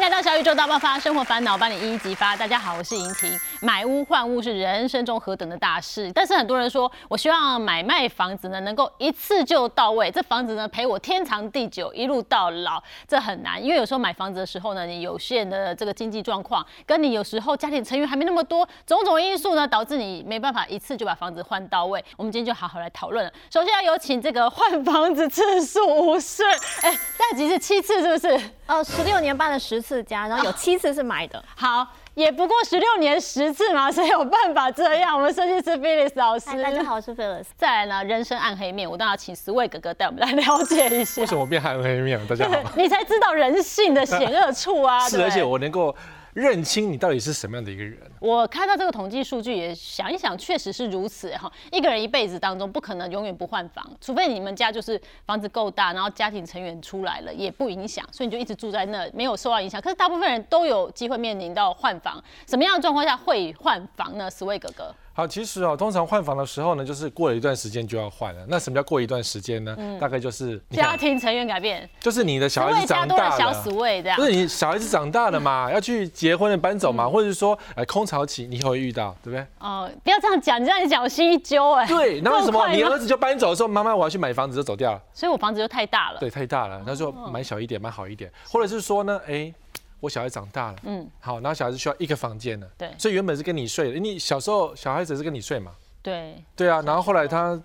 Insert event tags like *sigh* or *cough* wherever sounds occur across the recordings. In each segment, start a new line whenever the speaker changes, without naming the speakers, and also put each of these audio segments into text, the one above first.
迎来到小宇宙大爆发，生活烦恼帮你一一激发。大家好，我是莹婷。买屋换屋是人生中何等的大事，但是很多人说我希望买卖房子呢能够一次就到位，这房子呢陪我天长地久，一路到老，这很难。因为有时候买房子的时候呢，你有限的这个经济状况，跟你有时候家庭成员还没那么多，种种因素呢导致你没办法一次就把房子换到位。我们今天就好好来讨论了。首先要有请这个换房子次数无数，哎，大几是七次是不是？
呃，十六年办了十次家，然后有七次是买的。
好，也不过十六年十次嘛，谁有办法这样？我们设计师 Phyllis 老师，
大家好，我是 Phyllis。
再来呢，人生暗黑面，我当然要请十位哥哥带我们来了解一下。
为什么变暗黑面了？大家好，*laughs*
你才知道人性的险恶处啊！*laughs*
是，而且我能够。认清你到底是什么样的一个人。
我看到这个统计数据，也想一想，确实是如此哈。一个人一辈子当中，不可能永远不换房，除非你们家就是房子够大，然后家庭成员出来了也不影响，所以你就一直住在那，没有受到影响。可是大部分人都有机会面临到换房，什么样的状况下会换房呢？十位哥哥。
好，其实哦，通常换房的时候呢，就是过了一段时间就要换了。那什么叫过一段时间呢？大概就是
家庭成员改变，
就是你的小孩子长大了，
小死位这样。
不是你小孩子长大了嘛，要去结婚了，搬走嘛，或者是说，哎，空巢期你会遇到，对不对？哦，
不要这样讲，你这样讲我心一揪哎。
对，那为什么你儿子就搬走的时候，妈妈我要去买房子就走掉了？
所以我房子就太大了。
对，太大了，那就买小一点，买好一点，或者是说呢，哎。我小孩长大了，嗯，好，然后小孩子需要一个房间了，
对，
所以原本是跟你睡的，你小时候小孩子是跟你睡嘛，
对，
对啊，然后后来他。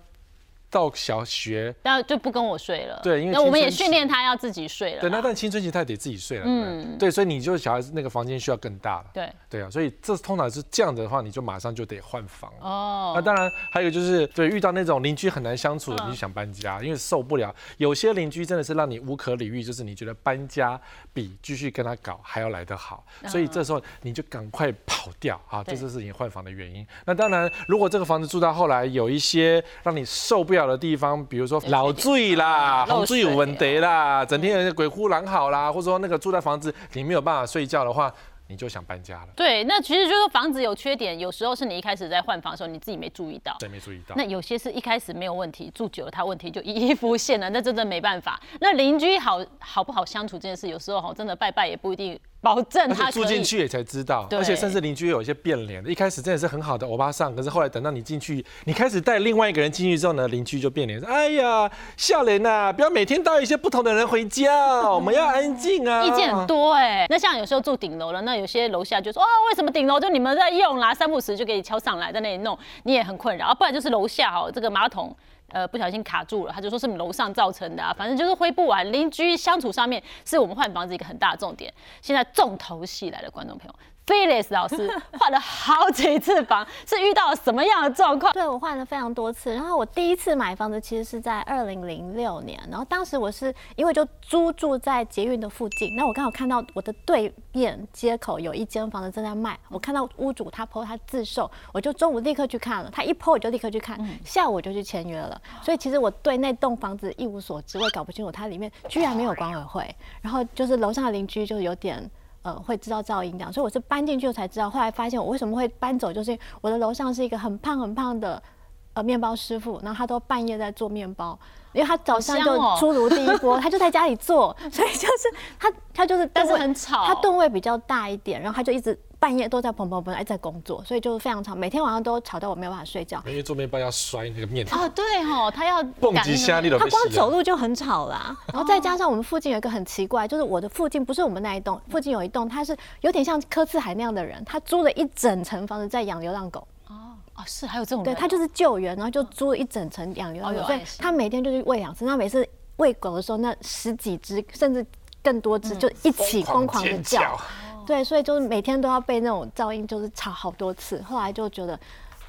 到小学，
然后就不跟我睡了。
对，因为
那我们也训练他要自己睡了。
对，那但青春期他得自己睡了。嗯，对，所以你就小孩子那个房间需要更大了。
对，
对啊，所以这通常是这样的话，你就马上就得换房。哦，那当然还有就是，对，遇到那种邻居很难相处的，你就想搬家，因为受不了。有些邻居真的是让你无可理喻，就是你觉得搬家比继续跟他搞还要来得好，所以这时候你就赶快跑掉啊！这就是你换房的原因。那当然，如果这个房子住到后来有一些让你受不了的地方，比如说老醉啦，洪醉有问题啦，整天鬼哭狼嚎啦，或者说那个住在房子你没有办法睡觉的话，你就想搬家了。
对，那其实就是房子有缺点，有时候是你一开始在换房的时候你自己没注意到，
对，没注意到。
那有些是一开始没有问题，住久了它问题就一一浮现了，那真的没办法。那邻居好好不好相处这件事，有时候哈真的拜拜也不一定。保证他
住进去也才知道，而且甚至邻居有一些变脸的。一开始真的是很好的欧巴桑，可是后来等到你进去，你开始带另外一个人进去之后呢，邻居就变脸，说：“哎呀，笑脸呐，不要每天带一些不同的人回家，我们要安静啊。”
意见很多哎。那像有时候住顶楼了，那有些楼下就说：“哦，为什么顶楼就你们在用啦？三不时就给你敲上来，在那里弄，你也很困扰。不然就是楼下哦，这个马桶。”呃，不小心卡住了，他就说是楼上造成的啊，反正就是挥不完。邻居相处上面是我们换房子一个很大的重点。现在重头戏来了，观众朋友。Phyllis 老师换了好几次房，是遇到了什么样的状况？
对我换了非常多次。然后我第一次买房子其实是在二零零六年，然后当时我是因为就租住在捷运的附近，那我刚好看到我的对面街口有一间房子正在卖，我看到屋主他 PO 他自售，我就中午立刻去看了，他一 PO 我就立刻去看，下午我就去签约了。所以其实我对那栋房子一无所知，我也搞不清楚它里面居然没有管委会，然后就是楼上的邻居就有点。呃，会知道噪音这样，所以我是搬进去才知道。后来发现我为什么会搬走，就是我的楼上是一个很胖很胖的呃面包师傅，然后他都半夜在做面包，因为他早上就出炉第一 *laughs* 波，他就在家里做，所以就是他他就是
但是很吵，
他吨位比较大一点，然后他就一直。半夜都在砰砰砰，哎在工作，所以就非常吵，每天晚上都吵到我没有办法睡觉。
因为做面包要摔那个面条。
哦，对哦，他要
蹦极下力的。
他光走路就很吵啦，然后再加上我们附近有一个很奇怪，就是我的附近不是我们那一栋，附近有一栋，他是有点像柯志海那样的人，他租了一整层房子在养流浪狗。
哦哦，是还有这种。
对他就是救援，然后就租了一整层养流浪狗，所以他每天就去喂两次，那每次喂狗的时候，那十几只甚至更多只就一起疯狂的叫。对，所以就是每天都要被那种噪音就是吵好多次，后来就觉得，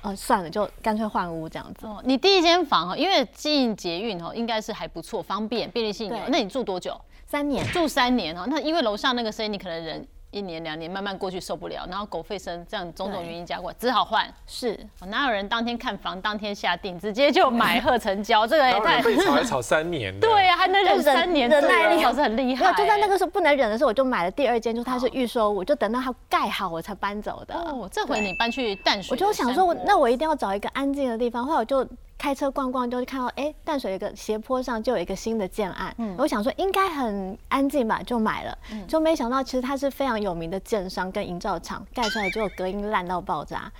呃，算了，就干脆换屋这样子。
你第一间房哈，因为进捷运哈，应该是还不错，方便，便利性有。那你住多久？
三年。
住三年哈，那因为楼上那个声音，你可能人。一年两年慢慢过去受不了，然后狗吠声这样种种原因加过，只好换。
是，
哪有人当天看房当天下定，直接就买贺成交？这个也太
被吵还吵三年。*laughs*
对呀，还能忍三年，
忍耐力
还是很厉害。
就在那个时候不能忍的时候，我就买了第二间，就它是预售屋，就等到它盖好我才搬走的。哦，
这回你搬去淡水，
我就想说，那我一定要找一个安静的地方。后来我就开车逛逛，就看到哎淡水一个斜坡上就有一个新的建案，我想说应该很安静吧，就买了，就没想到其实它是非常有名的建商跟营造厂盖出来，就隔音烂到爆炸。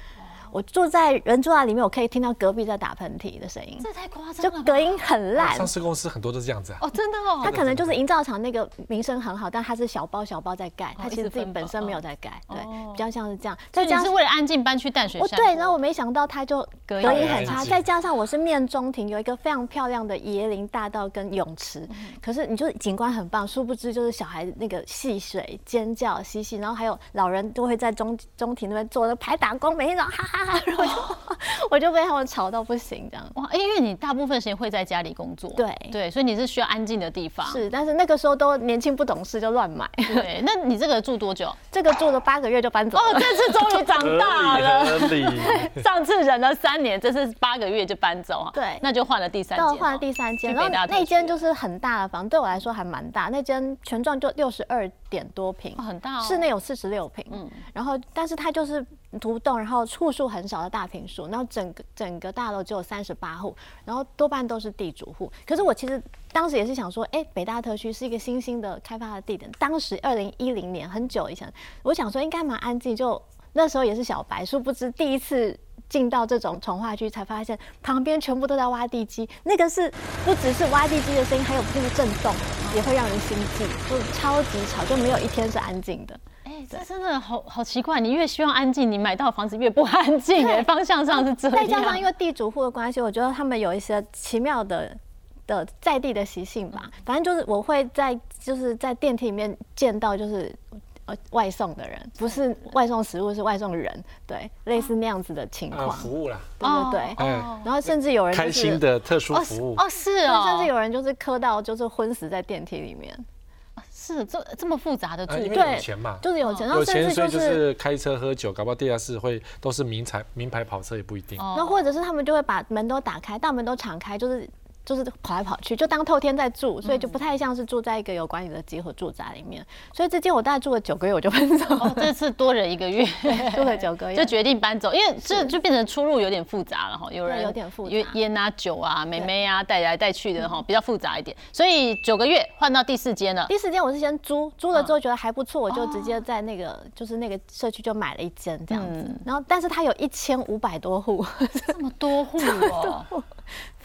我住在人住在里面，我可以听到隔壁在打喷嚏的声音，
这太夸张
就隔音很烂。
上市公司很多都是这样子啊。
哦，真的哦。
他可能就是营造厂那个名声很好，但他是小包小包在盖，他其实自己本身没有在盖，对，比较像是这样。
再加是为了安静搬去淡水山。
对，然后我没想到他就隔音很差，再加上我是面中庭，有一个非常漂亮的椰林大道跟泳池，可是你就景观很棒，殊不知就是小孩那个戏水尖叫嬉戏，然后还有老人都会在中中庭那边坐着排打工，每天早上哈哈哈，然后。*laughs* 我就被他们吵到不行，这样哇！
因为你大部分时间会在家里工作，
对
对，所以你是需要安静的地方。
是，但是那个时候都年轻不懂事，就乱买。
对，那你这个住多久？*laughs*
这个住了八个月就搬走。哦，
这次终于长大了。*laughs* 上次忍了三年，这次八个月就搬走啊。
对，
那就换了第三间。
换了第三间，然后那间就是很大的房，对我来说还蛮大。那间全幢就六十二点多平，
很大。
室内有四十六平，嗯，然后但是它就是。独栋，然后户数很少的大平数，然后整个整个大楼只有三十八户，然后多半都是地主户。可是我其实当时也是想说，哎，北大特区是一个新兴的开发的地点。当时二零一零年很久以前，我想说应该蛮安静，就那时候也是小白，殊不知第一次进到这种从化区，才发现旁边全部都在挖地基，那个是不只是挖地基的声音，还有那个震动，也会让人心悸，就超级吵，就没有一天是安静的。
这真的好好奇怪，你越希望安静，你买到房子越不安静。哎，*laughs* 方向上是这样。
再加上因为地主户的关系，我觉得他们有一些奇妙的的在地的习性吧。反正就是我会在就是在电梯里面见到就是呃外送的人，不是外送食物，是外送人，对，类似那样子的情况。
服务啦，
对对对。然后甚至有人
开心的特殊服务
哦，是哦，
甚至有人就是磕到就是昏死在电梯里面。
是这这么复杂的住，
因为有钱嘛，
就是有钱，
有钱所以就是开车喝酒，搞不好地下室会都是名牌名牌跑车也不一定。
那或者是他们就会把门都打开，大门都敞开，就是。就是跑来跑去，就当透天在住，所以就不太像是住在一个有管理的集合住宅里面。所以这间我大概住了九个月，我就搬走。
这次多了一个月，*laughs*
住了九个月
就决定搬走，因为这就变成出入有点复杂了哈。有人
有点复杂，
因为烟啊、酒啊、妹妹啊带来带去的哈，比较复杂一点。所以九个月换到第四间了。
第四间我是先租，租了之后觉得还不错，我就直接在那个就是那个社区就买了一间这样子。然后，但是它有一千五百多户，*laughs*
这么多户哦。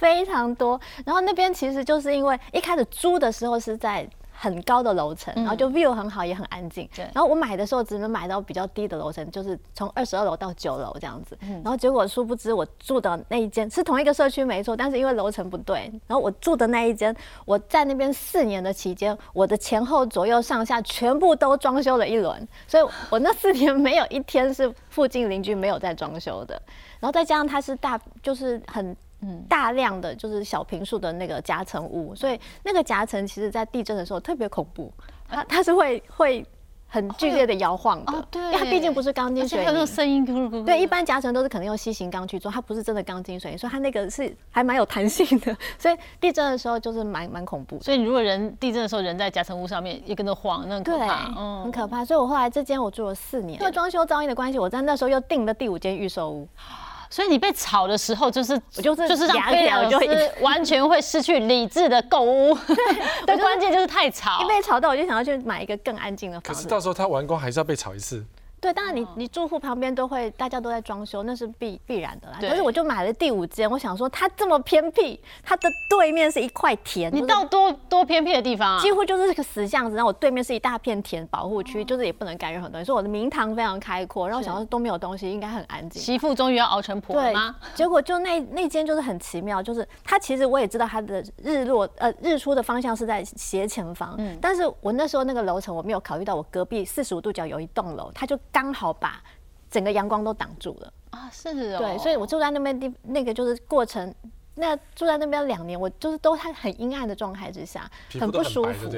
非常多，然后那边其实就是因为一开始租的时候是在很高的楼层，然后就 view 很好，也很安静。对。然后我买的时候只能买到比较低的楼层，就是从二十二楼到九楼这样子。嗯。然后结果殊不知我住的那一间是同一个社区没错，但是因为楼层不对，然后我住的那一间，我在那边四年的期间，我的前后左右上下全部都装修了一轮，所以我那四年没有一天是附近邻居没有在装修的。然后再加上它是大，就是很。大量的就是小平数的那个夹层屋，所以那个夹层其实在地震的时候特别恐怖，它它是会会很剧烈的摇晃的，对，因为它毕竟不是钢筋水泥，
那种声音，
对，一般夹层都是可能用细型钢去做，它不是真的钢筋水泥，所以它那个是还蛮有弹性的，所以地震的时候就是蛮蛮恐怖。
所以你如果人地震的时候人在夹层屋上面也跟着晃，那很可怕，嗯
很可怕。所以我后来这间我住了四年，因为装修噪音的关系，我在那时候又订了第五间预售屋。
所以你被吵的时候，就是
就是
就是让飞良就完全会失去理智的购物。*laughs* 对，*laughs* 关键就是太吵。
一被吵到，我就想要去买一个更安静的房
子。可是到时候他完工还是要被吵一次。
对，当然你你住户旁边都会，大家都在装修，那是必必然的啦。可是我就买了第五间，我想说它这么偏僻，它的对面是一块田。
你到多多偏僻的地方啊？
几乎就是个死巷子，然后我对面是一大片田保护区，就是也不能干任何东西。所以我的明堂非常开阔，然后想说都没有东西，应该很安静。
媳妇终于要熬成婆了吗？
结果就那那间就是很奇妙，就是它其实我也知道它的日落呃日出的方向是在斜前方，嗯，但是我那时候那个楼层我没有考虑到我隔壁四十五度角有一栋楼，它就刚好把。整个阳光都挡住了啊！
是哦，
对，所以我住在那边地，那个就是过程。那住在那边两年，我就是都在很阴暗的状态之下，很不舒服。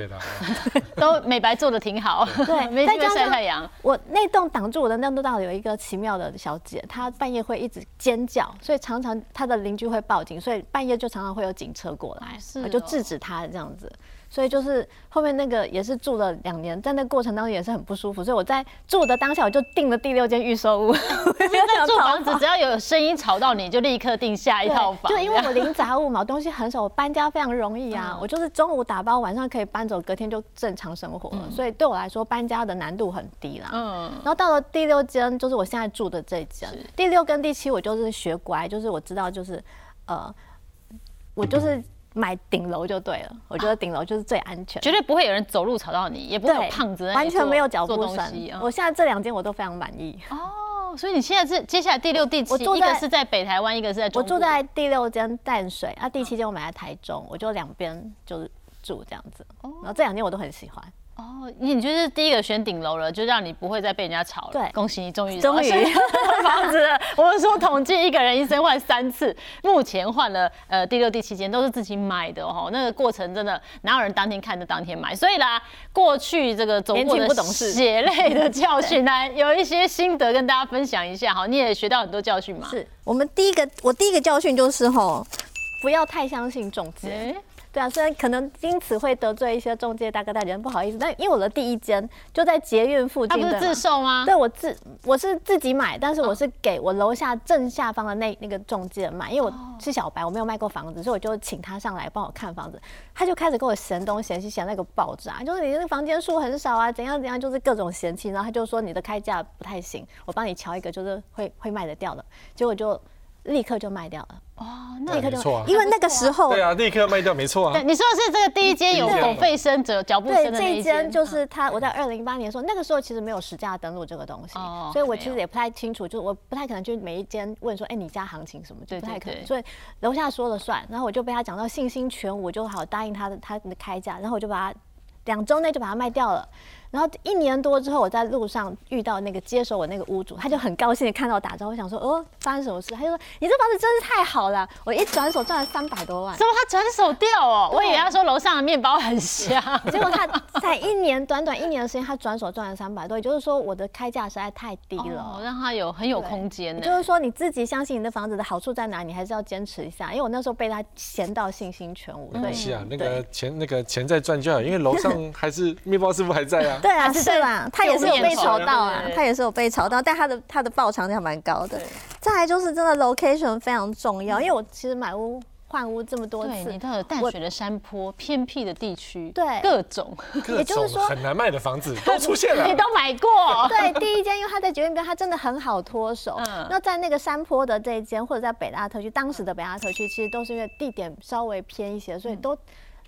*laughs*
都美白做的挺好，
对，
没机会晒太阳。
我那栋挡住我的那栋大楼有一个奇妙的小姐，她半夜会一直尖叫，所以常常她的邻居会报警，所以半夜就常常会有警车过来，就制止她这样子。所以就是后面那个也是住了两年，在那过程当中也是很不舒服，所以我在住的当下我就订了第六间预售屋。*laughs*
在住房子，只要有声音吵到你，就立刻订下一套房。
就因为我零杂物嘛，东西很少，我搬家非常容易啊。我就是中午打包，晚上可以搬走，隔天就正常生活了。所以对我来说，搬家的难度很低啦。嗯。然后到了第六间，就是我现在住的这间。第六跟第七，我就是学乖，就是我知道，就是呃，我就是。买顶楼就对了，我觉得顶楼就是最安全，
绝对不会有人走路吵到你，也不会有胖子
完全没有脚步声。我现在这两间我都非常满意。
哦，所以你现在是接下来第六、第七，一个是在北台湾，一个是在。
我住在第六间淡水，啊，第七间我买在台中，我就两边就是住这样子。然后这两间我都很喜欢。
哦，你就是第一个选顶楼了，就让你不会再被人家吵了。
对，
恭喜你终于
终于 *laughs*
房子。我们说统计一个人一生换三次，目前换了呃第六、第七间都是自己买的哦。那个过程真的哪有人当天看就当天买？所以啦，过去这个走过的血泪的教训呢，有一些心得跟大家分享一下哈。你也学到很多教训嘛？
是我们第一个，我第一个教训就是吼，不要太相信中介。对啊，虽然可能因此会得罪一些中介大哥大姐，不好意思，但因为我的第一间就在捷运附近，
他不是自售吗？
对，我自我是自己买，但是我是给我楼下正下方的那那个中介买，因为我是小白，我没有卖过房子，所以我就请他上来帮我看房子，他就开始跟我嫌东嫌西，嫌那个爆炸，就是你那个房间数很少啊，怎样怎样，就是各种嫌弃，然后他就说你的开价不太行，我帮你瞧一个就是会会卖得掉的，结果就。立刻就卖掉了哦，那
立刻就，
因为那个时候
对啊，立刻卖掉没错啊。
对你说的是这个第一间有狗吠声者脚步声的
这
一间，
就是他。我在二零一八年说，那个时候其实没有实价登录这个东西，所以我其实也不太清楚，就我不太可能去每一间问说，哎，你家行情什么，就不太可能。所以楼下说了算，然后我就被他讲到信心全无，就好答应他的他的开价，然后我就把它两周内就把它卖掉了。然后一年多之后，我在路上遇到那个接手我那个屋主，他就很高兴的看到我打招呼，想说哦发生什么事？他就说你这房子真是太好了，我一转手赚了三百多万。
怎么他转手掉哦？我以为他说楼上的面包很香，
结果他在一年短短一年的时间，他转手赚了三百多，也就是说我的开价实在太低了，
让他有很有空间。
就是说你自己相信你的房子的好处在哪，你还是要坚持一下。因为我那时候被他闲到信心全无。
对，是啊，那个钱那个钱在赚就好，因为楼上还是面包师傅还在啊。
对啊，是吧？他也是有被炒到啊，他也是有被炒到，但他的他的报偿还蛮高的。再来就是真的 location 非常重要，因为我其实买屋换屋这么多次，
你到有淡水的山坡、偏僻的地区，
对
各种，*laughs*
也就是说很难卖的房子都出现了，*laughs*
你都买过。*laughs*
对，第一间因为它在捷运边，它真的很好脱手。那在那个山坡的这一间，或者在北大特区，当时的北大特区其实都是因为地点稍微偏一些，所以都。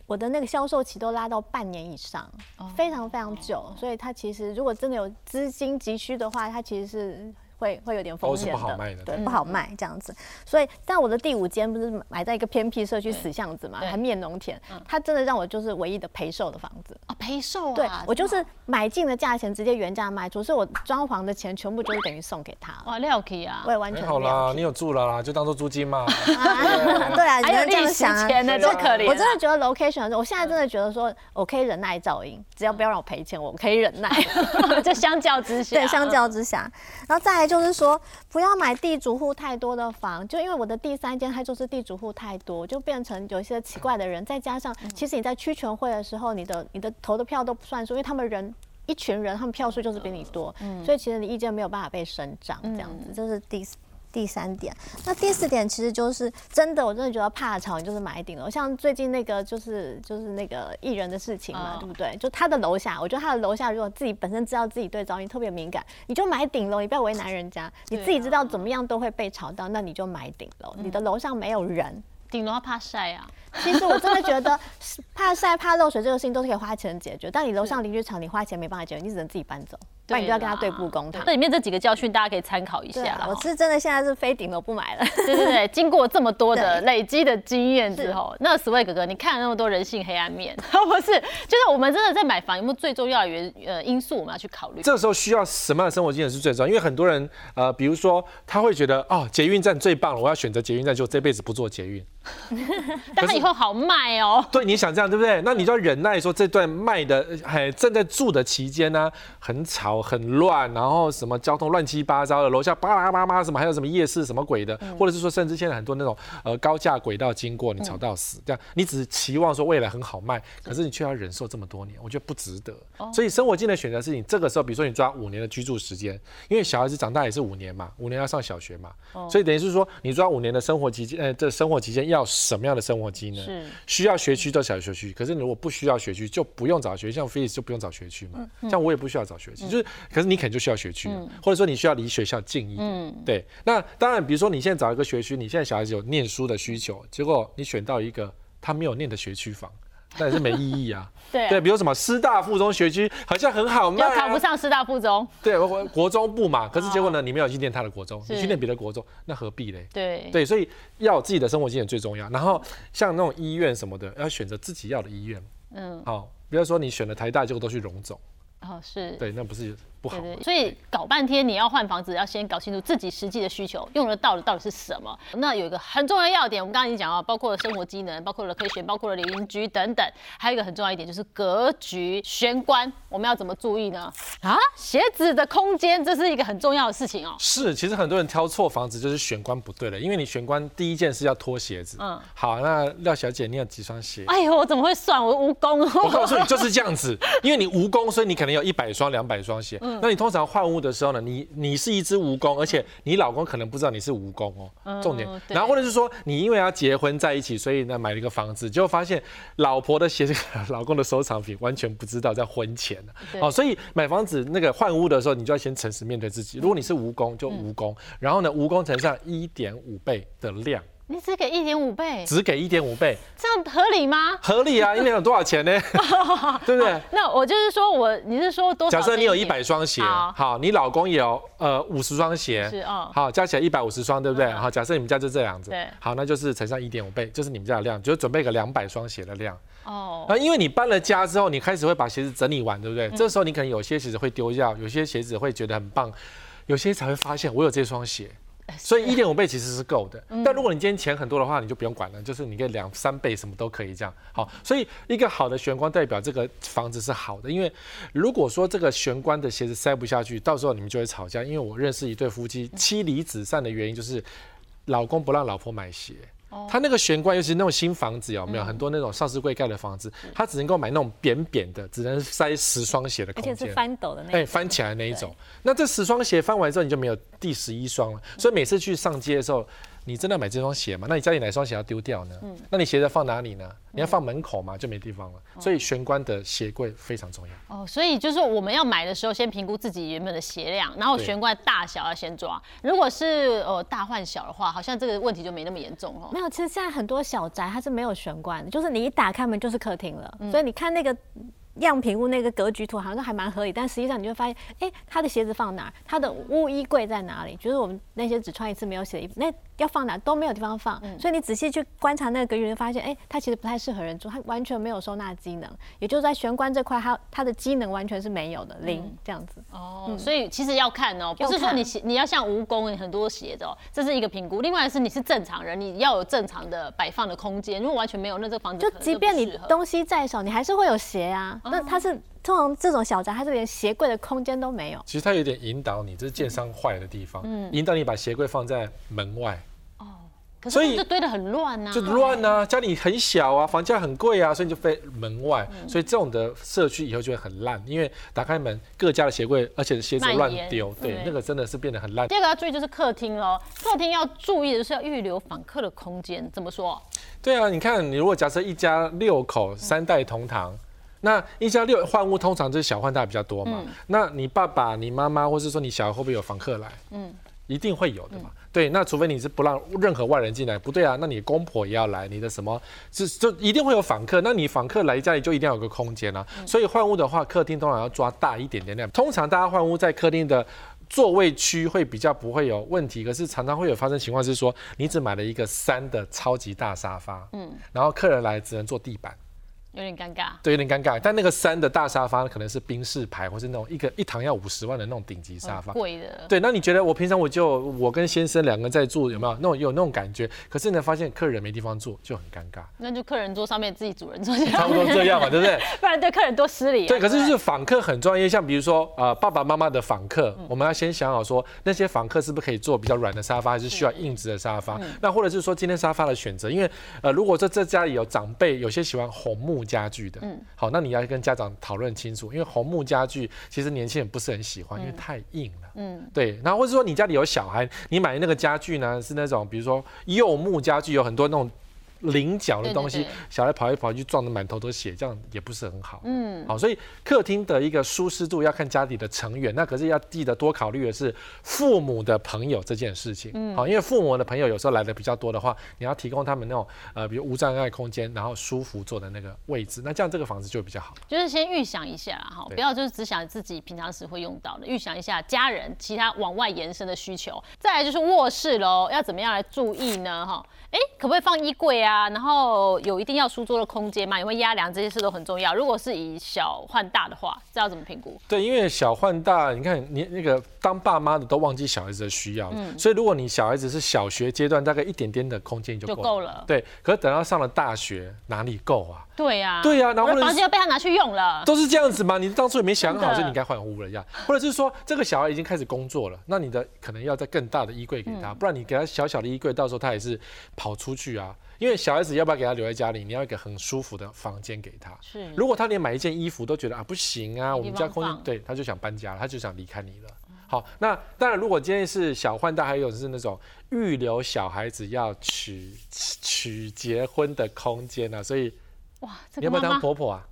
我的那个销售期都拉到半年以上，非常非常久，所以他其实如果真的有资金急需的话，他其实是。会会有点风险
的，
对，不好卖这样子。所以，但我的第五间不是买在一个偏僻社区死巷子嘛，还面农田，它真的让我就是唯一的陪售的房子
啊，陪售啊。
对，我就是买进的价钱直接原价卖出，所以我装潢的钱全部就是等于送给他。
哇，料可以啊，
我也完全
好啦，你有住了啦，就当做租金嘛。*laughs*
对啊，
还有这样想，钱呢，多可怜。
我真的觉得 location，我现在真的觉得说，我可以忍耐噪音，只要不要让我赔钱，我可以忍耐。*laughs*
就相较之下，
对，相较之下，然后再来就是说。不要买地主户太多的房，就因为我的第三间它就是地主户太多，就变成有一些奇怪的人。再加上，其实你在区全会的时候，你的你的投的票都不算数，因为他们人一群人，他们票数就是比你多，所以其实你意见没有办法被伸张，这样子，这是第四。第三点，那第四点其实就是真的，我真的觉得怕吵，你就是买顶楼。像最近那个就是就是那个艺人的事情嘛，对不对？就他的楼下，我觉得他的楼下如果自己本身知道自己对噪音特别敏感，你就买顶楼，你不要为难人家。你自己知道怎么样都会被吵到，那你就买顶楼。你的楼上没有人，
顶楼怕晒啊。
其实我真的觉得 *laughs* 怕晒怕漏水这个事情都是可以花钱解决，但你楼上邻居吵，你花钱没办法解决，你只能自己搬走。那你就要跟他对簿公堂。
这里面这几个教训，大家可以参考一下
我是真的现在是非顶楼不买了。
对对对，经过这么多的 *laughs* 累积的经验之后，那 Sway 哥哥，你看了那么多人性黑暗面，*laughs* 不是？就是我们真的在买房有没有最重要的原呃因素，我们要去考虑。
这个时候需要什么样的生活经验是最重要？因为很多人呃，比如说他会觉得哦，捷运站最棒了，我要选择捷运站，就这辈子不坐捷运。*laughs*
但他以后好卖哦。
对，你想这样对不对？那你就要忍耐，说这段卖的还正在住的期间呢，很吵很乱，然后什么交通乱七八糟的，楼下巴拉巴拉什么，还有什么夜市什么鬼的，或者是说甚至现在很多那种呃高架轨道经过，你吵到死，这样你只是期望说未来很好卖，可是你却要忍受这么多年，我觉得不值得。所以生活境的选择是你这个时候，比如说你抓五年的居住时间，因为小孩子长大也是五年嘛，五年要上小学嘛，所以等于是说你抓五年的生活期间，呃，这生活期间要什么样的生活机能？需要学区就小学区，可是你如果不需要学区，就不用找学区，像菲利斯就不用找学区嘛，像我也不需要找学区，就是可是你可能就需要学区，或者说你需要离学校近一点，对。那当然，比如说你现在找一个学区，你现在小孩子有念书的需求，结果你选到一个他没有念的学区房。那也是没意义啊。*laughs*
对
对，比如什么师大附中学区好像很好卖，
考不上师大附中。
对，国中部嘛。可是结果呢，你没有去念他的国中，你去念别的国中，那何必嘞？
对
对，所以要有自己的生活经验最重要。然后像那种医院什么的，要选择自己要的医院。嗯，好，比如说你选了台大，结果都去荣总。
哦，是。
对，那不是。对对，
所以搞半天你要换房子，要先搞清楚自己实际的需求，用得到的到底是什么。那有一个很重要的要点，我们刚刚已经讲到，包括了生活机能，包括了可以选，包括了邻居等等。还有一个很重要一点就是格局、玄关，我们要怎么注意呢？啊，鞋子的空间，这是一个很重要的事情哦。
是，其实很多人挑错房子就是玄关不对了，因为你玄关第一件事要脱鞋子。嗯，好，那廖小姐你有几双鞋？
哎呦，我怎么会算？我蜈蚣。
我告诉你就是这样子，*laughs* 因为你蜈蚣，所以你可能有一百双、两百双鞋。嗯，那你通常换屋。的时候呢，你你是一只蜈蚣，而且你老公可能不知道你是蜈蚣哦。重点，然后或者是说你因为要结婚在一起，所以呢买了一个房子，结果发现老婆的鞋子，老公的收藏品，完全不知道在婚前呢。哦，所以买房子那个换屋的时候，你就要先诚实面对自己。如果你是蜈蚣，就蜈蚣，然后呢蜈蚣乘上一点五倍的量。
你只给一点五倍，
只给一点五倍，
这样合理吗？
合理啊，一年有多少钱呢？*laughs* 对不对？
那我就是说我，你是说多？
假设你有一百双鞋，好，你老公有呃五十双鞋，是哦，好，加起来一百五十双，对不对？好，假设你们家就这样子，对，好，那就是乘上一点五倍，就是你们家的量，就准备个两百双鞋的量。哦，那因为你搬了家之后，你开始会把鞋子整理完，对不对？这时候你可能有些鞋子会丢掉，有些鞋子会觉得很棒，有些才会发现我有这双鞋。所以一点五倍其实是够的，但如果你今天钱很多的话，你就不用管了，就是你可以两三倍什么都可以这样。好，所以一个好的玄关代表这个房子是好的，因为如果说这个玄关的鞋子塞不下去，到时候你们就会吵架。因为我认识一对夫妻，妻离子散的原因就是老公不让老婆买鞋。他那个玄关，尤其是那种新房子，有没有很多那种上市柜盖的房子？他只能够买那种扁扁的，只能塞十双鞋的空间，
而且是翻斗的那，哎，
翻起来那一种。那这十双鞋翻完之后，你就没有第十一双了。所以每次去上街的时候。你真的买这双鞋吗？那你家里哪双鞋要丢掉呢？嗯，那你鞋子放哪里呢？你要放门口吗？就没地方了。所以玄关的鞋柜非常重要。
哦，所以就是我们要买的时候，先评估自己原本的鞋量，然后玄关大小要先抓。如果是呃大换小的话，好像这个问题就没那么严重哦。
没有，其实现在很多小宅它是没有玄关的，就是你一打开门就是客厅了。所以你看那个。样品屋那个格局图好像还蛮合理，但实际上你就会发现，哎，他的鞋子放哪？他的屋衣柜在哪里？就是我们那些只穿一次没有洗的衣服，那要放哪都没有地方放。所以你仔细去观察那个格局，就发现，哎，它其实不太适合人住，它完全没有收纳机能，也就是在玄关这块，它它的机能完全是没有的，零这样子。
哦，所以其实要看哦，不是说你你要像蜈蚣很多鞋子哦，这是一个评估。另外是你是正常人，你要有正常的摆放的空间。如果完全没有，那这个房子
就即便你东西再少，你还是会有鞋啊。那它是。通常这种小宅，它是连鞋柜的空间都没有。
其实它有点引导你，这是建商坏的地方，引导你把鞋柜放在门外。哦，
所以就堆得很乱呐，
就乱呐。家里很小啊，房价很贵啊，所以你就飞门外。所以这种的社区以后就会很烂，因为打开门，各家的鞋柜，而且鞋子乱丢，对，那个真的是变得很烂。
第二个要注意就是客厅喽，客厅要注意的是要预留访客的空间。怎么说？
对啊，你看，你如果假设一家六口，三代同堂。那一家六换屋通常就是小换大比较多嘛？那你爸爸、你妈妈，或是说你小孩会不会有访客来？嗯，一定会有的嘛。对，那除非你是不让任何外人进来，不对啊？那你公婆也要来，你的什么？是就一定会有访客。那你访客来家里就一定要有个空间啊。所以换屋的话，客厅通常要抓大一点点量。通常大家换屋在客厅的座位区会比较不会有问题，可是常常会有发生情况是说，你只买了一个三的超级大沙发，嗯，然后客人来只能坐地板。
有点尴尬，
对，有点尴尬。但那个三的大沙发可能是宾士牌，或是那种一个一堂要五十万的那种顶级沙发，
贵的。
对，那你觉得我平常我就我跟先生两个人在住，有没有那种有那种感觉？可是呢，发现客人没地方坐，就很尴尬。
那就客人坐上面，自己主人坐下，
差不多这样嘛，对不对？*laughs*
不然对客人多失礼。
对，可是就是访客很专业，像比如说呃爸爸妈妈的访客，我们要先想好说那些访客是不是可以坐比较软的沙发，还是需要硬质的沙发？那或者是说今天沙发的选择，因为呃如果说这家里有长辈，有些喜欢红木家具的，嗯。好，那你要跟家长讨论清楚，因为红木家具其实年轻人不是很喜欢，因为太硬了。嗯，对。然后或者说你家里有小孩，你买那个家具呢是那种，比如说柚木家具，有很多那种。菱角的东西，小孩跑来跑去撞得满头都血，这样也不是很好。嗯，好，所以客厅的一个舒适度要看家里的成员，那可是要记得多考虑的是父母的朋友这件事情。嗯，好，因为父母的朋友有时候来的比较多的话，你要提供他们那种呃，比如无障碍空间，然后舒服坐的那个位置，那这样这个房子就比较好。
就是先预想一下哈，不要就是只想自己平常时会用到的，预想一下家人其他往外延伸的需求。再来就是卧室喽，要怎么样来注意呢？哈。哎，可不可以放衣柜啊？然后有一定要书桌的空间嘛？有没有压梁？这些事都很重要。如果是以小换大的话，这要怎么评估？
对，因为小换大，你看你那个当爸妈的都忘记小孩子的需要，嗯，所以如果你小孩子是小学阶段，大概一点点的空间就够了。对，可是等到上了大学，哪里够啊？
对呀，
对呀，
然后房间又被他拿去用了，
都是这样子吗？你当初也没想好，所以你应该换屋了呀。或者是说，这个小孩已经开始工作了，那你的可能要在更大的衣柜给他，不然你给他小小的衣柜，到时候他也是跑出去啊。因为小孩子要不要给他留在家里？你要一个很舒服的房间给他。是，如果他连买一件衣服都觉得啊不行啊，我们家空间对，他就想搬家，他就想离开你了。好，那当然，如果今天是小换大，还有是那种预留小孩子要娶娶结婚的空间呢，所以。哇，你要不要当婆婆啊？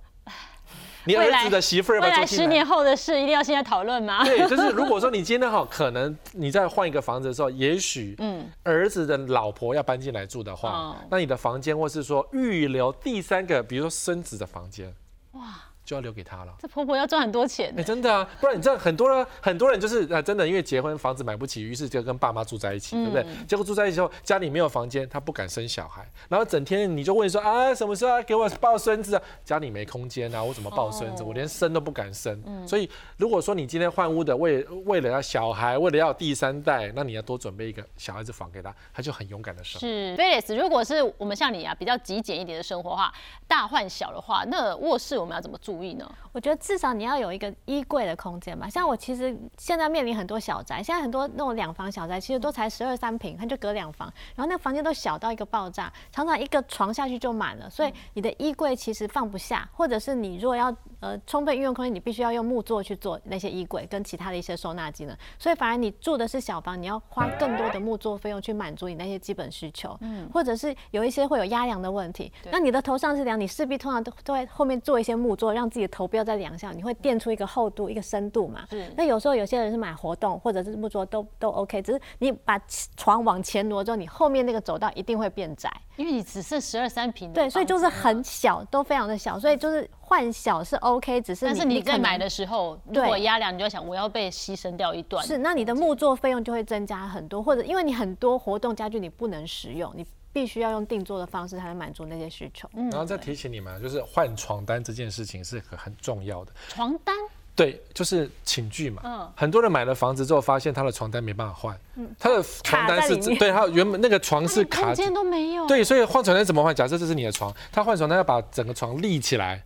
你儿子的媳妇儿，
未来十年后的事一定要现在讨论吗？
对，就是如果说你今天好，可能你在换一个房子的时候，也许嗯，儿子的老婆要搬进来住的话，那你的房间或是说预留第三个，比如说孙子的房间，哇。就要留给他了。
这婆婆要赚很多钱。
哎，真的啊，不然你知道很多人很多人就是呃，真的因为结婚房子买不起，于是就跟爸妈住在一起，对不对？结果住在一起之后，家里没有房间，他不敢生小孩，然后整天你就问说啊，什么时候要给我抱孙子啊？家里没空间啊，我怎么抱孙子？我连生都不敢生。嗯所以如果说你今天换屋的为为了要小孩，为了要第三代，那你要多准备一个小孩子房给他，他就很勇敢的生。
是 v e l s 如果是我们像你啊，比较极简一点的生活话，大换小的话，那卧室我们要怎么注意呢？
我觉得。至少你要有一个衣柜的空间吧。像我其实现在面临很多小宅，现在很多那种两房小宅，其实都才十二三平，它就隔两房，然后那个房间都小到一个爆炸，常常一个床下去就满了，所以你的衣柜其实放不下，或者是你如果要呃充分运用空间，你必须要用木座去做那些衣柜跟其他的一些收纳机能，所以反而你住的是小房，你要花更多的木座费用去满足你那些基本需求，嗯，或者是有一些会有压梁的问题，那你的头上是梁，你势必通常都都会后面做一些木座，让自己的头不要在两下，你会垫。出一个厚度、一个深度嘛。那有时候有些人是买活动或者是木桌都都 OK，只是你把床往前挪之后，你后面那个走道一定会变窄，
因为你只剩十二三平。
对，所以就是很小，都非常的小，所以就是换小是 OK，只是
但是你在买的时候，如果压量，你就想我要被牺牲掉一段。
是，那你的木座费用就会增加很多，或者因为你很多活动家具你不能使用，你必须要用定做的方式才能满足那些需求。
嗯然后再提醒你们，就是换床单这件事情是很很重要的。
床单。
对，就是寝具嘛。嗯，很多人买了房子之后，发现他的床单没办法换。嗯，他的床单是对，他原本那个床是卡，
空间都没有。
对，所以换床单怎么换？假设这是你的床，他换床单要把整个床立起来。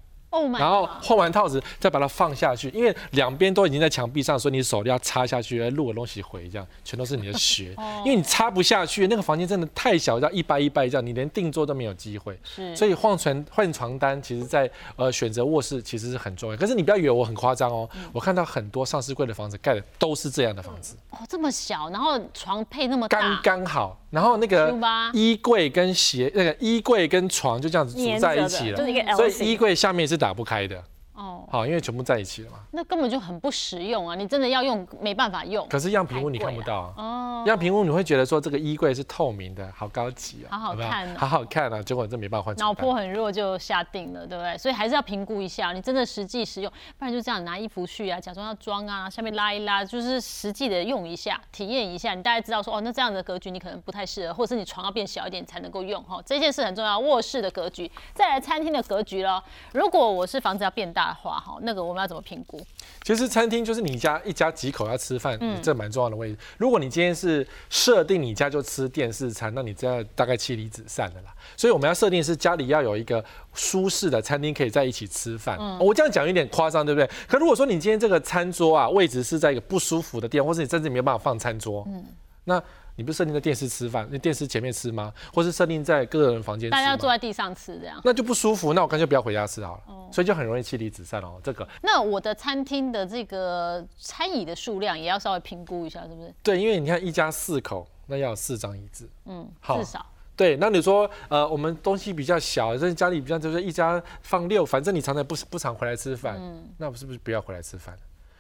然后换完套子再把它放下去，因为两边都已经在墙壁上，所以你手要插下去，录个东西回，这样全都是你的血。*laughs* 因为你插不下去，那个房间真的太小，要一掰一掰这样，你连定做都没有机会。是，所以换床换床单，其实在呃选择卧室其实是很重要。可是你不要以为我很夸张哦，我看到很多上市柜的房子盖的都是这样的房子。
哦，这么小，然后床配那么大，
刚刚好。然后那个衣柜跟鞋，那个衣柜跟床就这样子组在一起了，所以衣柜下面是打不开的。哦，好，因为全部在一起了嘛。
那根本就很不实用啊！你真的要用，没办法用。
可是样品屋你看不到啊哦。样品屋你会觉得说这个衣柜是透明的，好高级
啊，好好看啊，
好好看啊！结果这没办法换。
脑波很弱就下定了，对不对？所以还是要评估一下，你真的实际使用，不然就这样拿衣服去啊，假装要装啊，下面拉一拉，就是实际的用一下，体验一下，你大概知道说哦，那这样的格局你可能不太适合，或者是你床要变小一点才能够用哈。这件事很重要，卧室的格局，再来餐厅的格局了。如果我是房子要变大的话，哈，那个我们要怎么评估？
其实餐厅就是你家一家几口要吃饭，这蛮重要的位置。如果你今天是设定你家就吃电视餐，那你这样大概妻离子散的啦。所以我们要设定是家里要有一个舒适的餐厅，可以在一起吃饭。我这样讲有点夸张，对不对？可如果说你今天这个餐桌啊，位置是在一个不舒服的地方，或是你甚至没有办法放餐桌，嗯，那。你不是设定在电视吃饭，那电视前面吃吗？或是设定在个人房间？
大家坐在地上吃这样，
那就不舒服。那我干脆不要回家吃好了。所以就很容易妻离子散哦。这个。
那我的餐厅的这个餐椅的数量也要稍微评估一下，是不是？
对，因为你看一家四口，那要四张椅子。
嗯，好。至少。
对，那你说呃，我们东西比较小，这家里比较就是一家放六，反正你常常不不常回来吃饭，嗯，那是不是不要回来吃饭？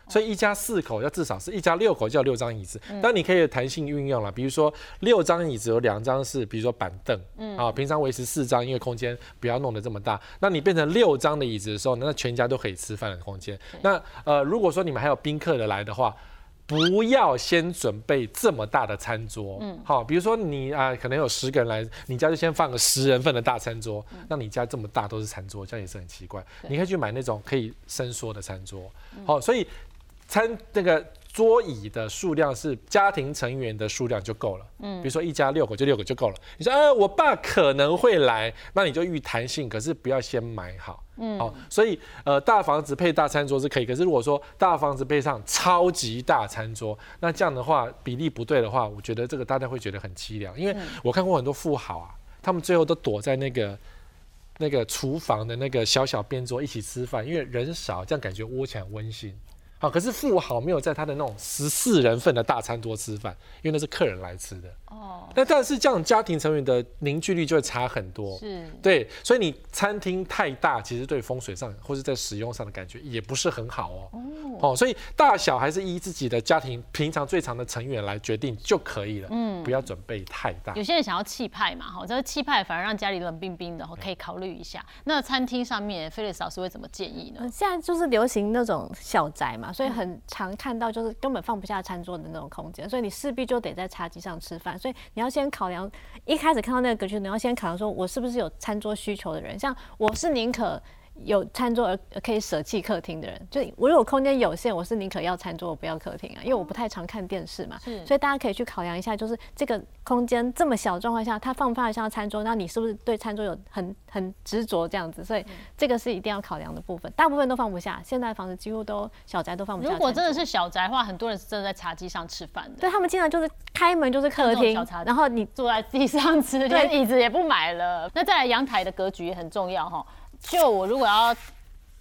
所以一家四口要至少是一家六口就要六张椅子，但你可以弹性运用了，比如说六张椅子有两张是，比如说板凳，嗯，啊，平常维持四张，因为空间不要弄得这么大。那你变成六张的椅子的时候，那全家都可以吃饭的空间。那呃，如果说你们还有宾客的来的话，不要先准备这么大的餐桌，嗯，好，比如说你啊，可能有十个人来，你家就先放个十人份的大餐桌，那你家这么大都是餐桌，这样也是很奇怪。你可以去买那种可以伸缩的餐桌，好，所以。餐那个桌椅的数量是家庭成员的数量就够了，嗯，比如说一家六口就六个就够了。你说啊，我爸可能会来，那你就预弹性，可是不要先买好，嗯，好，所以呃大房子配大餐桌是可以，可是如果说大房子配上超级大餐桌，那这样的话比例不对的话，我觉得这个大家会觉得很凄凉，因为我看过很多富豪啊，他们最后都躲在那个那个厨房的那个小小边桌一起吃饭，因为人少，这样感觉窝起来温馨。好，可是富豪没有在他的那种十四人份的大餐桌吃饭，因为那是客人来吃的。哦，那但是这样家庭成员的凝聚力就会差很多。是，对，所以你餐厅太大，其实对风水上或者在使用上的感觉也不是很好哦。哦，所以大小还是依自己的家庭平常最长的成员来决定就可以了。嗯，不要准备太大。
有些人想要气派嘛，哈，这个气派反而让家里冷冰冰的，可以考虑一下。那餐厅上面，菲利斯老师会怎么建议呢？
现在就是流行那种小宅嘛。所以很常看到就是根本放不下餐桌的那种空间，所以你势必就得在茶几上吃饭。所以你要先考量，一开始看到那个格局，你要先考量说，我是不是有餐桌需求的人？像我是宁可。有餐桌而可以舍弃客厅的人，就我如果空间有限，我是宁可要餐桌，我不要客厅啊，因为我不太常看电视嘛。所以大家可以去考量一下，就是这个空间这么小状况下，它放不放得下餐桌？那你是不是对餐桌有很很执着这样子？所以这个是一定要考量的部分。大部分都放不下，现在房子几乎都小宅都放不下。
如果真的是小宅的话，很多人是真的在茶几上吃饭的。
对他们经常就是开门就是客厅，然后你
坐在地上吃，连椅子也不买了。那再来阳台的格局也很重要哈。就我如果要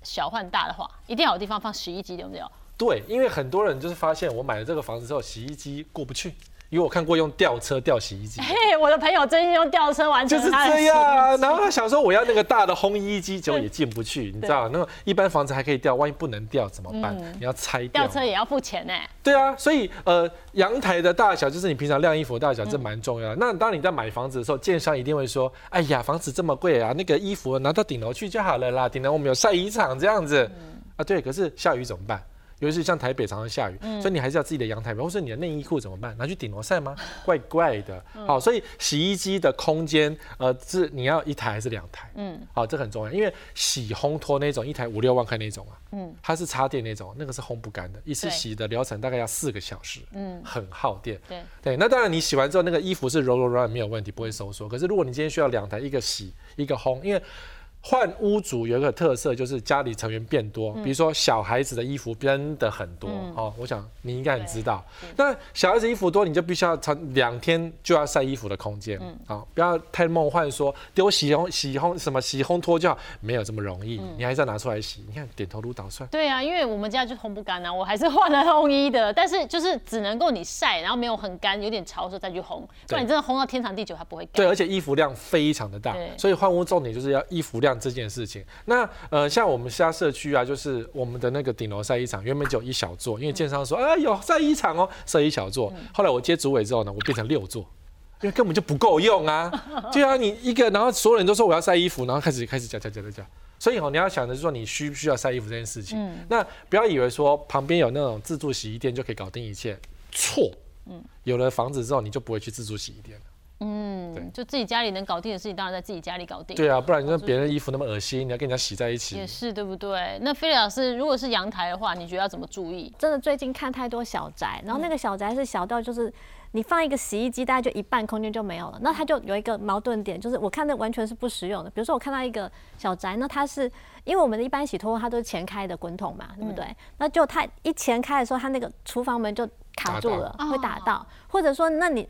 小换大的话，一定要有地方放洗衣机，对不对？
对，因为很多人就是发现我买了这个房子之后，洗衣机过不去。因为我看过用吊车吊洗衣机，
嘿，我的朋友最近用吊车完成
就是这样啊。然后他想说我要那个大的烘衣机，结果也进不去，你知道？那个一般房子还可以吊，万一不能吊怎么办？你要拆
掉。吊车也要付钱呢。
对啊，所以呃，阳台的大小就是你平常晾衣服的大小，这蛮重要的。那当你在买房子的时候，建商一定会说：“哎呀，房子这么贵啊，那个衣服拿到顶楼去就好了啦，顶楼我们有晒衣场这样子。”啊，对，可是下雨怎么办？尤其是像台北常常下雨，所以你还是要自己的阳台，或者你的内衣裤怎么办？拿去顶楼晒吗？*laughs* 怪怪的。好，所以洗衣机的空间，呃，是你要一台还是两台？嗯，好，这很重要，因为洗烘拖那种一台五六万块那种啊，嗯，它是插电那种，那个是烘不干的，一次洗的疗程大概要四个小时，嗯，很耗电。对对，那当然你洗完之后那个衣服是柔柔软软没有问题，不会收缩。可是如果你今天需要两台，一个洗一个烘，因为换屋主有一个特色，就是家里成员变多，比如说小孩子的衣服真的很多哦。我想你应该很知道，那小孩子衣服多，你就必须要长两天就要晒衣服的空间，好，不要太梦幻说丢洗烘洗烘什么洗烘脱就好，没有这么容易，你还是要拿出来洗。你看点头如捣蒜。
对啊，因为我们家就烘不干啊，我还是换了烘衣的，但是就是只能够你晒，然后没有很干，有点潮的时候再去烘，不然你真的烘到天长地久它不会干。
对，而且衣服量非常的大，所以换屋重点就是要衣服量。样这件事情。那呃，像我们家社区啊，就是我们的那个顶楼晒衣场，原本只有一小座，因为建商说，哎有晒衣场哦，设一小座。后来我接主委之后呢，我变成六座，*laughs* 因为根本就不够用啊。*laughs* 就啊，你一个，然后所有人都说我要晒衣服，然后开始开始讲讲讲讲讲。所以哦，你要想的是说，你需不需要晒衣服这件事情？那不要以为说旁边有那种自助洗衣店就可以搞定一切，错。嗯，有了房子之后，你就不会去自助洗衣店了。
嗯，对，就自己家里能搞定的事情，当然在自己家里搞定。
对啊，不然你说别人衣服那么恶心，你要跟人家洗在一起，
也是对不对？那菲利老师，如果是阳台的话，你觉得要怎么注意？
真的最近看太多小宅，然后那个小宅是小到就是你放一个洗衣机，大概就一半空间就没有了。那它就有一个矛盾点，就是我看那完全是不实用的。比如说我看到一个小宅，那它是因为我们的一般洗脱它都是前开的滚筒嘛，对不对？那就它一前开的时候，它那个厨房门就卡住了，会打到，或者说那你。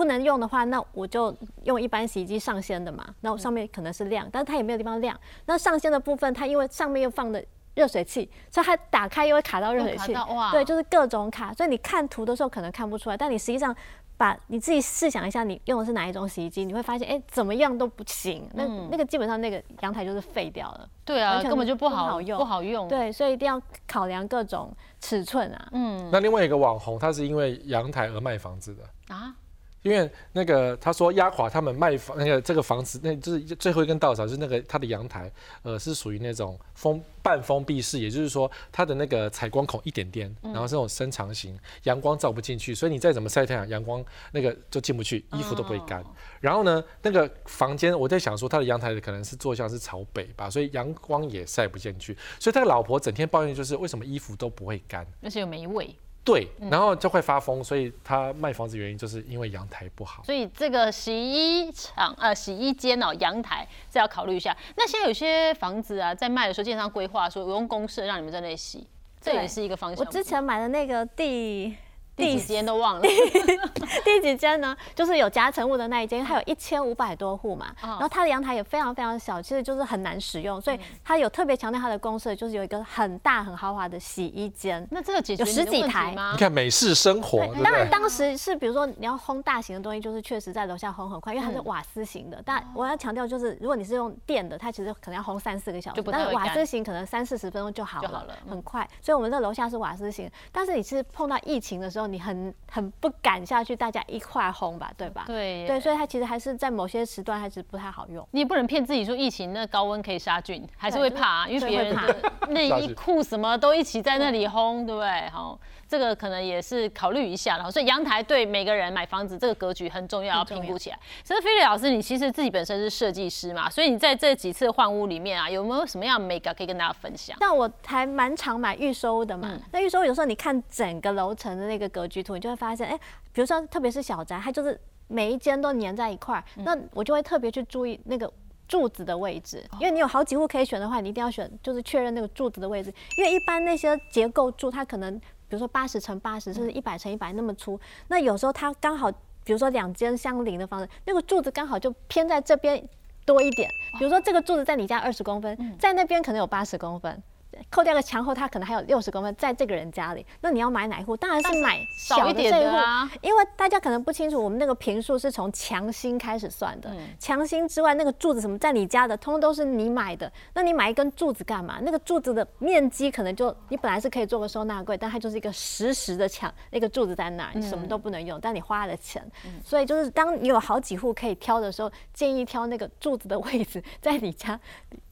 不能用的话，那我就用一般洗衣机上掀的嘛，然后上面可能是亮，但是它也没有地方亮。那上掀的部分，它因为上面又放的热水器，所以它打开又会卡到热水器。对，就是各种卡，所以你看图的时候可能看不出来，但你实际上把你自己试想一下，你用的是哪一种洗衣机，你会发现，哎，怎么样都不行。那那个基本上那个阳台就是废掉了。
对啊，根本就不好用，不好用。
对，所以一定要考量各种尺寸啊。
嗯。那另外一个网红，他是因为阳台而卖房子的啊。因为那个他说压垮他们卖房那个这个房子，那就是最后一根稻草，就是那个他的阳台，呃，是属于那种封半封闭式，也就是说它的那个采光孔一点点，然后这种伸长型，阳光照不进去，所以你再怎么晒太阳，阳光那个就进不去，衣服都不会干。然后呢，那个房间我在想说，他的阳台可能是坐向是朝北吧，所以阳光也晒不进去，所以他的老婆整天抱怨就是为什么衣服都不会干，
而且又没味。
对，然后就会发疯，所以他卖房子原因就是因为阳台不好。
所以这个洗衣厂呃洗衣间哦阳台是要考虑一下。那现在有些房子啊在卖的时候，建商规划说我用公式让你们在那里洗，这也是一个方向。
我之前买的那个地。
第几间都忘了，*laughs*
第几间呢？就是有夹层物的那一间，它有一千五百多户嘛。然后它的阳台也非常非常小，其实就是很难使用，所以它有特别强调它的公设，就是有一个很大很豪华的洗衣间。
那这个解决
有十几台
吗？
你看美式生活，
当然当时是比如说你要烘大型的东西，就是确实在楼下烘很快，因为它是瓦斯型的。但我要强调就是，如果你是用电的，它其实可能要烘三四个小时，但是瓦斯型可能三四十分钟就好了，很快。所以我们这楼下是瓦斯型，但是你是碰到疫情的时候，你很很。不敢下去，大家一块轰吧，对吧？
对
对，所以它其实还是在某些时段还是不太好用。
你也不能骗自己说疫情那高温可以杀菌，还是会怕，啊因为别人的 *laughs* 内衣裤什么都一起在那里轰，对不对？好，这个可能也是考虑一下了。所以阳台对每个人买房子这个格局很重要，要评估起来。其实菲利老师，你其实自己本身是设计师嘛，所以你在这几次换屋里面啊，有没有什么样的美感可以跟大家分享？
像我还蛮常买预收的嘛，那预收有时候你看整个楼层的那个格局图，你就会发现。哎，比如说，特别是小宅，它就是每一间都粘在一块儿，那我就会特别去注意那个柱子的位置，因为你有好几户可以选的话，你一定要选，就是确认那个柱子的位置，因为一般那些结构柱，它可能比如说八十乘八十，甚至一百乘一百那么粗，那有时候它刚好，比如说两间相邻的房子，那个柱子刚好就偏在这边多一点，比如说这个柱子在你家二十公分，在那边可能有八十公分。扣掉个墙后，它可能还有六十公分在这个人家里。那你要买哪一户？当然是买小一点的啊，因为大家可能不清楚，我们那个平数是从墙心开始算的。墙心之外，那个柱子什么在你家的，通通都是你买的。那你买一根柱子干嘛？那个柱子的面积可能就你本来是可以做个收纳柜，但它就是一个实时的墙，那个柱子在那，你什么都不能用。但你花了钱，所以就是当你有好几户可以挑的时候，建议挑那个柱子的位置在你家。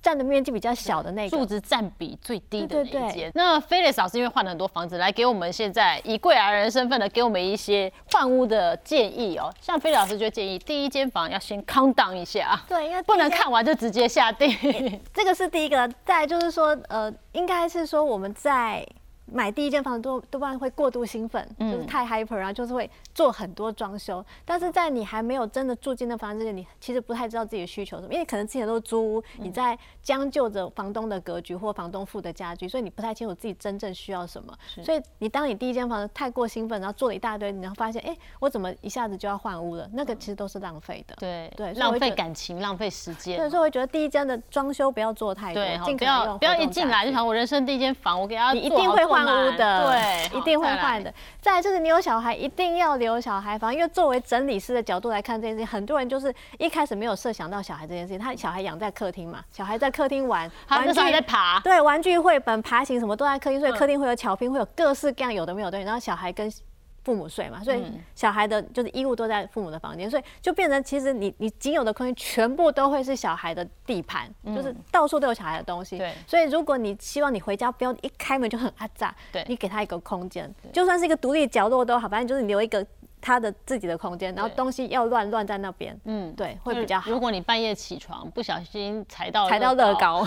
占的面积比较小的那个，
柱子占比最低的那一间。那菲利斯老师因为换了很多房子，来给我们现在以贵而人身份的，给我们一些换屋的建议哦。像菲利老师就建议，第一间房要先 count down 一下，
对，因为
不能看完就直接下定。*laughs*
这个是第一个。再就是说，呃，应该是说我们在。买第一间房子多多半会过度兴奋，就是太 hyper 然后，就是会做很多装修。但是在你还没有真的住进那房子之前，你其实不太知道自己的需求什么，因为可能之前都是租屋，你在将就着房东的格局或房东付的家具，所以你不太清楚自己真正需要什么。所以你当你第一间房子太过兴奋，然后做了一大堆，你会发现，哎，我怎么一下子就要换屋了？那个其实都是浪费的。
对对，浪费感情，浪费时间。
所以我觉得第一间的装修不要做太多，
对，不要不要一进来就想我人生第一间房，我给他，
你一定会换。换屋的，
对，
一定会换的。再来就是你有小孩，一定要留小孩房，因为作为整理师的角度来看这件事情，很多人就是一开始没有设想到小孩这件事情。他小孩养在客厅嘛，小孩在客厅玩，*laughs*
玩具在爬，
对，玩具、绘本、爬行什么都在客厅，所以客厅会有巧拼，会有各式各样有的没有东西。然后小孩跟父母睡嘛，所以小孩的就是衣物都在父母的房间，所以就变成其实你你仅有的空间全部都会是小孩的地盘，就是到处都有小孩的东西。
对，
所以如果你希望你回家不要一开门就很阿炸，
对，
你给他一个空间，就算是一个独立角落都好，反正就是留一个。他的自己的空间，然后东西要乱乱在那边，嗯，对，会比较好。
如果你半夜起床不小心踩到
踩到乐高，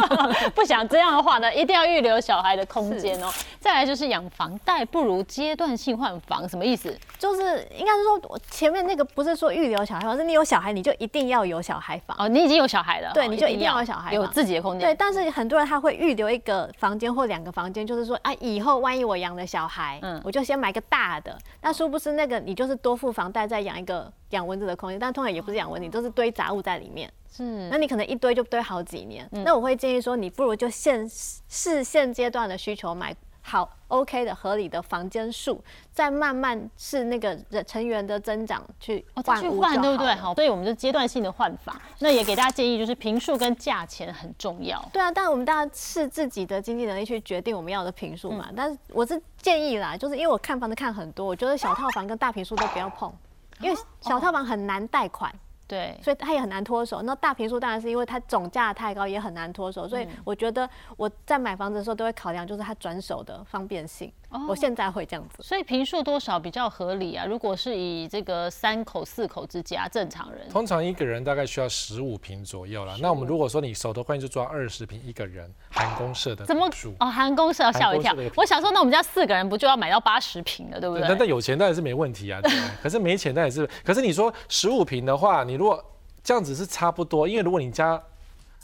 *laughs*
不想这样的话呢，一定要预留小孩的空间哦。再来就是养房贷不如阶段性换房，什么意思？
就是应该是说，我前面那个不是说预留小孩房，是你有小孩你就一定要有小孩房
哦。你已经有小孩了，
对，你就一定要有小孩，
有自己的空间。
对，但是很多人他会预留一个房间或两个房间，就是说啊，以后万一我养了小孩，嗯，我就先买个大的。那殊不知那个你就是多付。房贷再养一个养蚊子的空间，但通常也不是养蚊子，都是堆杂物在里面。是，那你可能一堆就堆好几年。那我会建议说，你不如就现是现阶段的需求买好 OK 的合理的房间数，再慢慢是那个人成员的增长去换去换，
对不对？好，所以我们就阶段性的换法。那也给大家建议，就是平数跟价钱很重要。
对啊，但我们大家是自己的经济能力去决定我们要的平数嘛。但是我是建议啦，就是因为我看房子看很多，我觉得小套房跟大平数都不要碰，因为小套房很难贷款。
对，
所以它也很难脱手。那大平数当然是因为它总价太高，也很难脱手。所以我觉得我在买房子的时候都会考量，就是它转手的方便性。我现在会这样子。
所以平数多少比较合理啊？如果是以这个三口四口之家，正常人
通常一个人大概需要十五平左右了。那我们如果说你手头宽就抓二十平一个人，含公社的怎么数？
哦，含公社吓我一跳。我想说，那我们家四个人不就要买到八十平了，对不对？
那但有钱当然是没问题啊，*laughs* 可是没钱那也是。可是你说十五平的话，你如果这样子是差不多，因为如果你家，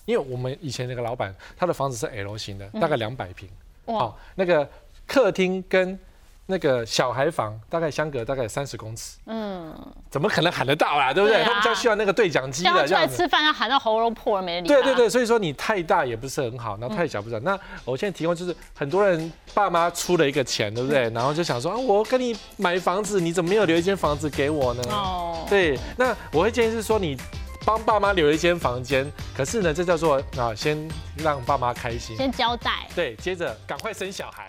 因为我们以前那个老板，他的房子是 L 型的，大概两百平，哇，那个客厅跟那个小孩房大概相隔大概三十公尺，嗯，怎么可能喊得到啊？对不对？他们家需要那个对讲机的，
出来吃饭要喊到喉咙破了没理。
对对对，所以说你太大也不是很好，然后太小不是。那我现在提供就是很多人爸妈出了一个钱，对不对？然后就想说啊，我跟你买房子，你怎么没有留一间房子给我呢？哦，对，那我会建议是说你。帮爸妈留一间房间，可是呢，这叫做啊，先让爸妈开心，
先交代，
对，接着赶快生小孩。